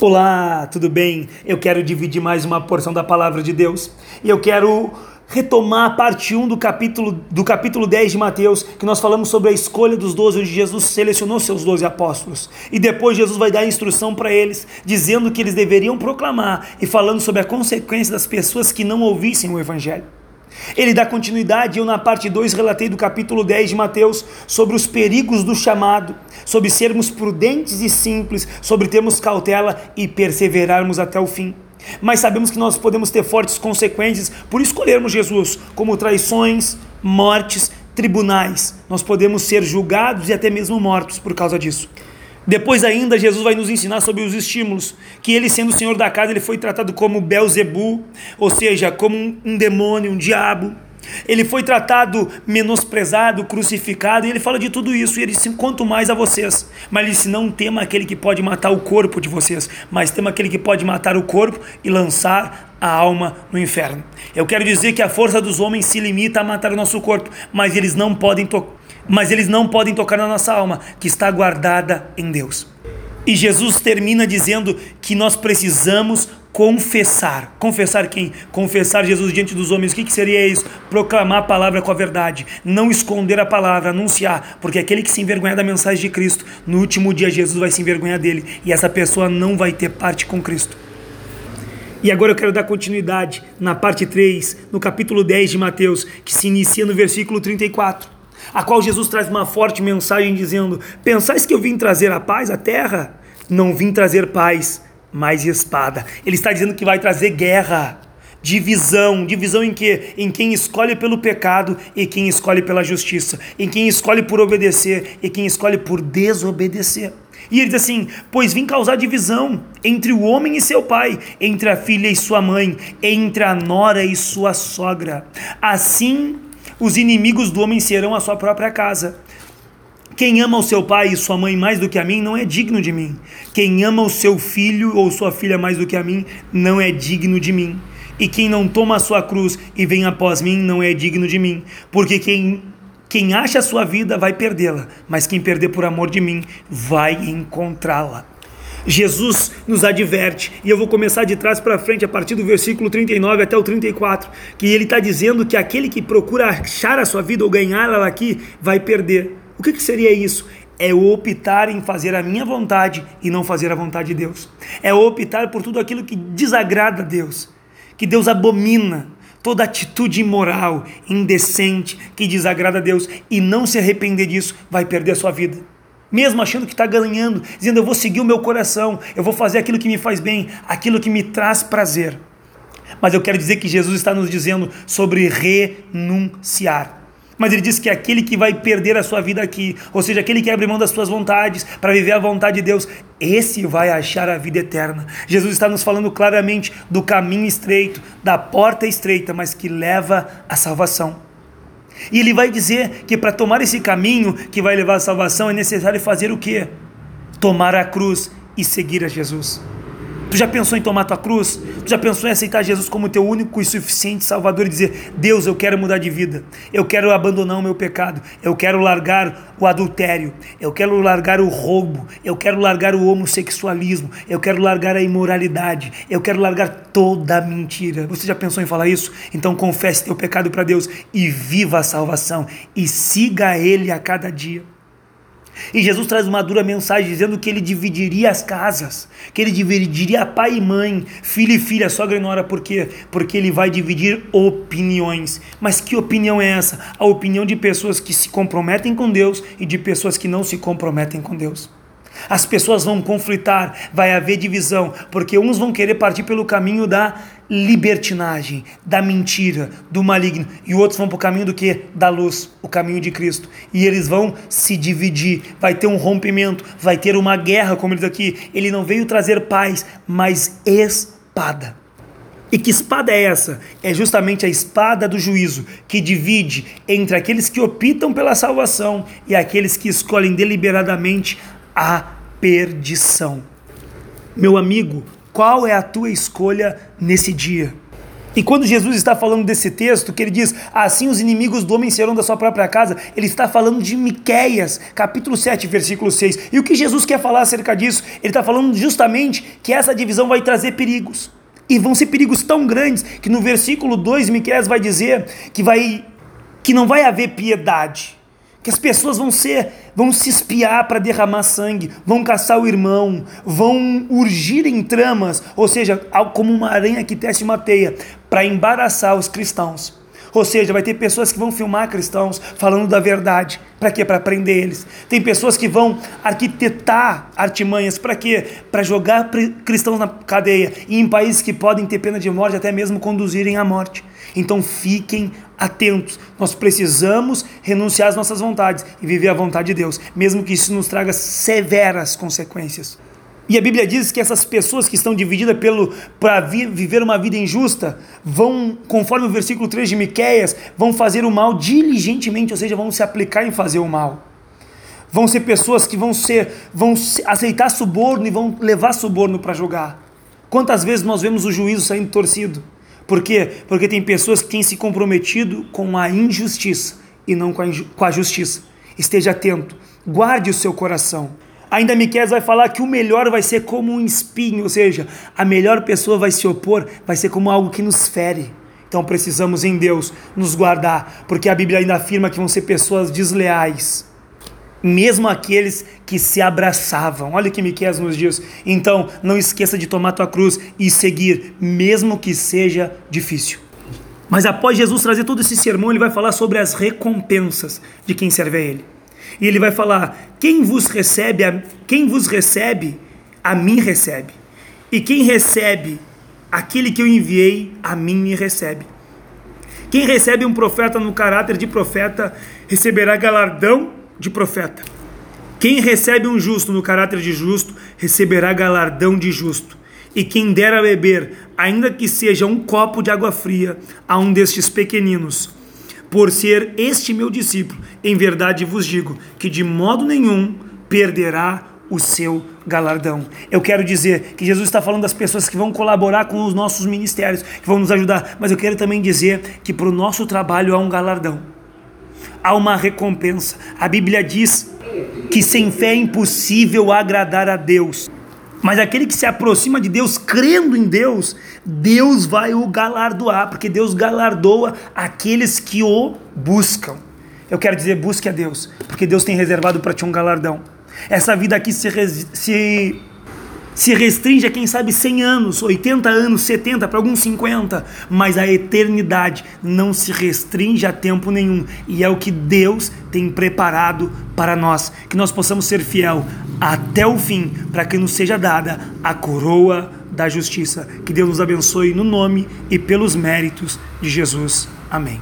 Olá, tudo bem? Eu quero dividir mais uma porção da palavra de Deus e eu quero retomar a parte 1 do capítulo, do capítulo 10 de Mateus, que nós falamos sobre a escolha dos 12, onde Jesus selecionou seus 12 apóstolos. E depois Jesus vai dar instrução para eles, dizendo que eles deveriam proclamar e falando sobre a consequência das pessoas que não ouvissem o Evangelho. Ele dá continuidade, eu na parte 2 relatei do capítulo 10 de Mateus sobre os perigos do chamado, sobre sermos prudentes e simples, sobre termos cautela e perseverarmos até o fim. Mas sabemos que nós podemos ter fortes consequências por escolhermos Jesus, como traições, mortes, tribunais. Nós podemos ser julgados e até mesmo mortos por causa disso. Depois ainda Jesus vai nos ensinar sobre os estímulos, que ele sendo o senhor da casa, ele foi tratado como Belzebu, ou seja, como um demônio, um diabo. Ele foi tratado menosprezado, crucificado, e ele fala de tudo isso, e ele disse, quanto mais a vocês. Mas ele disse, não tema aquele que pode matar o corpo de vocês, mas tema aquele que pode matar o corpo e lançar a alma no inferno. Eu quero dizer que a força dos homens se limita a matar o nosso corpo, mas eles não podem tocar mas eles não podem tocar na nossa alma, que está guardada em Deus. E Jesus termina dizendo que nós precisamos confessar. Confessar quem? Confessar Jesus diante dos homens. O que, que seria isso? Proclamar a palavra com a verdade. Não esconder a palavra, anunciar. Porque aquele que se envergonhar da mensagem de Cristo, no último dia Jesus vai se envergonhar dele. E essa pessoa não vai ter parte com Cristo. E agora eu quero dar continuidade na parte 3, no capítulo 10 de Mateus, que se inicia no versículo 34 a qual Jesus traz uma forte mensagem dizendo: Pensais que eu vim trazer a paz à terra? Não vim trazer paz, mas espada. Ele está dizendo que vai trazer guerra, divisão, divisão em que? Em quem escolhe pelo pecado e quem escolhe pela justiça, em quem escolhe por obedecer e quem escolhe por desobedecer. E ele diz assim: Pois vim causar divisão entre o homem e seu pai, entre a filha e sua mãe, entre a nora e sua sogra. Assim os inimigos do homem serão a sua própria casa. Quem ama o seu pai e sua mãe mais do que a mim não é digno de mim. Quem ama o seu filho ou sua filha mais do que a mim não é digno de mim. E quem não toma a sua cruz e vem após mim não é digno de mim. Porque quem, quem acha a sua vida vai perdê-la, mas quem perder por amor de mim vai encontrá-la. Jesus nos adverte, e eu vou começar de trás para frente, a partir do versículo 39 até o 34, que ele está dizendo que aquele que procura achar a sua vida ou ganhá-la aqui vai perder. O que, que seria isso? É optar em fazer a minha vontade e não fazer a vontade de Deus. É optar por tudo aquilo que desagrada a Deus, que Deus abomina, toda atitude imoral, indecente, que desagrada a Deus e não se arrepender disso, vai perder a sua vida mesmo achando que está ganhando, dizendo eu vou seguir o meu coração, eu vou fazer aquilo que me faz bem, aquilo que me traz prazer. Mas eu quero dizer que Jesus está nos dizendo sobre renunciar. Mas ele diz que aquele que vai perder a sua vida aqui, ou seja, aquele que abre mão das suas vontades para viver a vontade de Deus, esse vai achar a vida eterna. Jesus está nos falando claramente do caminho estreito, da porta estreita, mas que leva à salvação. E ele vai dizer que para tomar esse caminho que vai levar à salvação é necessário fazer o quê? Tomar a cruz e seguir a Jesus. Tu já pensou em tomar tua cruz? Tu já pensou em aceitar Jesus como teu único e suficiente Salvador e dizer: Deus, eu quero mudar de vida, eu quero abandonar o meu pecado, eu quero largar o adultério, eu quero largar o roubo, eu quero largar o homossexualismo, eu quero largar a imoralidade, eu quero largar toda a mentira. Você já pensou em falar isso? Então confesse teu pecado para Deus e viva a salvação e siga Ele a cada dia. E Jesus traz uma dura mensagem dizendo que ele dividiria as casas, que ele dividiria pai e mãe, filho e filha, sogra e nora, por quê? Porque ele vai dividir opiniões. Mas que opinião é essa? A opinião de pessoas que se comprometem com Deus e de pessoas que não se comprometem com Deus. As pessoas vão conflitar, vai haver divisão, porque uns vão querer partir pelo caminho da libertinagem, da mentira, do maligno, e outros vão para o caminho do que? Da luz, o caminho de Cristo. E eles vão se dividir, vai ter um rompimento, vai ter uma guerra, como ele diz aqui. Ele não veio trazer paz, mas espada. E que espada é essa? É justamente a espada do juízo, que divide entre aqueles que optam pela salvação e aqueles que escolhem deliberadamente a perdição. Meu amigo, qual é a tua escolha nesse dia? E quando Jesus está falando desse texto, que ele diz, assim os inimigos do homem serão da sua própria casa, ele está falando de Miqueias, capítulo 7, versículo 6. E o que Jesus quer falar acerca disso? Ele está falando justamente que essa divisão vai trazer perigos. E vão ser perigos tão grandes que no versículo 2, Miqueias vai dizer que, vai, que não vai haver piedade que as pessoas vão ser, vão se espiar para derramar sangue, vão caçar o irmão, vão urgir em tramas, ou seja, como uma aranha que tece uma teia, para embaraçar os cristãos. Ou seja, vai ter pessoas que vão filmar cristãos falando da verdade. Para quê? Para prender eles. Tem pessoas que vão arquitetar artimanhas. Para quê? Para jogar cristãos na cadeia. E em países que podem ter pena de morte, até mesmo conduzirem à morte. Então fiquem atentos. Nós precisamos renunciar às nossas vontades e viver a vontade de Deus, mesmo que isso nos traga severas consequências. E a Bíblia diz que essas pessoas que estão divididas pelo para vi, viver uma vida injusta vão, conforme o versículo 3 de Miqueias, vão fazer o mal diligentemente, ou seja, vão se aplicar em fazer o mal. Vão ser pessoas que vão ser vão aceitar suborno e vão levar suborno para julgar. Quantas vezes nós vemos o juízo saindo torcido? Por quê? Porque tem pessoas que têm se comprometido com a injustiça e não com a, com a justiça. Esteja atento, guarde o seu coração. Ainda Miquel vai falar que o melhor vai ser como um espinho, ou seja, a melhor pessoa vai se opor, vai ser como algo que nos fere. Então precisamos em Deus nos guardar, porque a Bíblia ainda afirma que vão ser pessoas desleais mesmo aqueles que se abraçavam. Olha o que Miqueias nos diz. Então, não esqueça de tomar tua cruz e seguir, mesmo que seja difícil. Mas após Jesus trazer todo esse sermão, ele vai falar sobre as recompensas de quem serve a ele. E ele vai falar: quem vos recebe, a, quem vos recebe, a mim recebe. E quem recebe aquele que eu enviei, a mim me recebe. Quem recebe um profeta no caráter de profeta, receberá galardão de profeta. Quem recebe um justo no caráter de justo, receberá galardão de justo. E quem der a beber, ainda que seja um copo de água fria, a um destes pequeninos, por ser este meu discípulo, em verdade vos digo que de modo nenhum perderá o seu galardão. Eu quero dizer que Jesus está falando das pessoas que vão colaborar com os nossos ministérios, que vão nos ajudar, mas eu quero também dizer que para o nosso trabalho há um galardão há uma recompensa. A Bíblia diz que sem fé é impossível agradar a Deus. Mas aquele que se aproxima de Deus, crendo em Deus, Deus vai o galardoar, porque Deus galardoa aqueles que o buscam. Eu quero dizer, busque a Deus, porque Deus tem reservado para ti um galardão. Essa vida aqui se, se se restringe a quem sabe 100 anos, 80 anos, 70, para alguns 50, mas a eternidade não se restringe a tempo nenhum e é o que Deus tem preparado para nós, que nós possamos ser fiel até o fim, para que nos seja dada a coroa da justiça. Que Deus nos abençoe no nome e pelos méritos de Jesus. Amém.